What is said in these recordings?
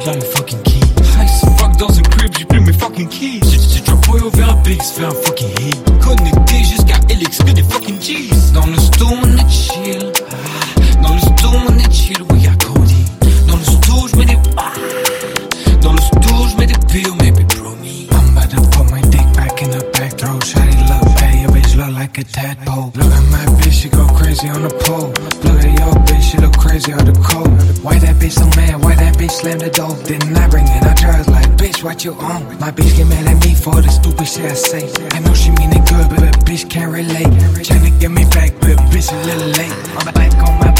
deal on my fucking key. High fuck dans un crib, j'ai plus mes fucking keys. J'ai drop way over un big, fait un fucking hit. Connecté jusqu'à LX, que des fucking G's. Dans le sto, on est chill. Dans le sto, on est chill, we got Cody. Dans le sto, j'mets des. Dans le sto, j'mets des pills, maybe promise. I'm about to put my dick back in the back Throw Shawty love, bad, your bitch look like a tadpole. Look at my bitch, she go crazy on the pole. Look at your bitch, she look crazy on the cold. Why that bitch so mad? Why bitch slam the door? Didn't I bring it? I tried like, bitch, what you on? My bitch get mad at me for the stupid shit I say. I know she mean it good, but a bitch can't relate. Tryna get me back, but bitch a little late. I'm back on my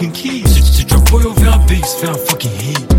fucking keys. C'est drop boy, on fait un fucking hit.